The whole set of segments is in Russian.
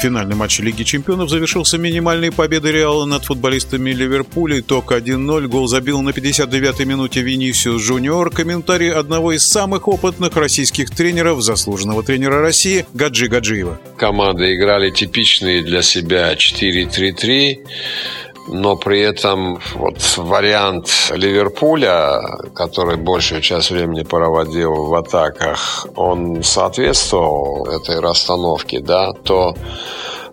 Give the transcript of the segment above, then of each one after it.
Финальный матч Лиги чемпионов завершился минимальной победой Реала над футболистами Ливерпуля. Итог 1-0. Гол забил на 59-й минуте Винисиус Жуниор. Комментарий одного из самых опытных российских тренеров, заслуженного тренера России Гаджи Гаджиева. Команды играли типичные для себя 4-3-3 но при этом вот вариант Ливерпуля, который большую часть времени проводил в атаках, он соответствовал этой расстановке, да, то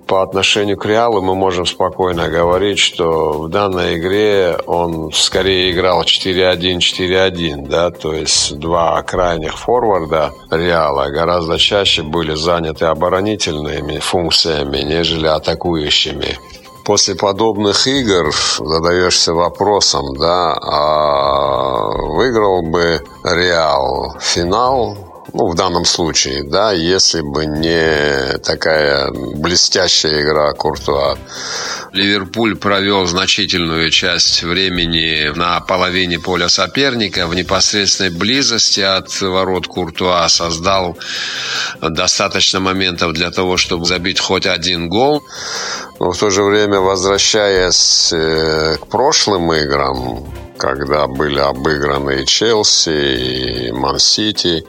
по отношению к Реалу мы можем спокойно говорить, что в данной игре он скорее играл 4-1-4-1, да, то есть два крайних форварда Реала гораздо чаще были заняты оборонительными функциями, нежели атакующими после подобных игр задаешься вопросом, да, а выиграл бы Реал финал ну, в данном случае, да, если бы не такая блестящая игра Куртуа. Ливерпуль провел значительную часть времени на половине поля соперника в непосредственной близости от ворот Куртуа, создал достаточно моментов для того, чтобы забить хоть один гол. Но в то же время, возвращаясь э, к прошлым играм, когда были обыграны и Челси, и Ман-Сити,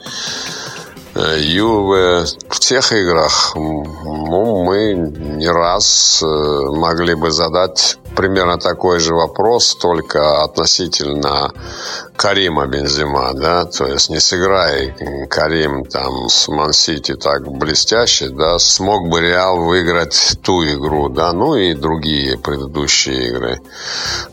э, Юве. В тех играх ну, мы не раз э, могли бы задать примерно такой же вопрос, только относительно Карима Бензима, да, то есть не сыграй Карим там с Ман-Сити так блестяще, да, смог бы Реал выиграть ту игру, да, ну и другие предыдущие игры.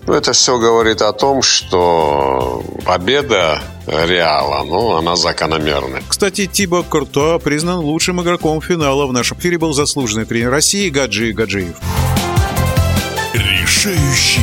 Ну, это все говорит о том, что победа Реала, ну, она закономерна. Кстати, Тибо Куртуа признан лучшим игроком финала. В нашем эфире был заслуженный тренер России Гаджи Гаджиев. Решающий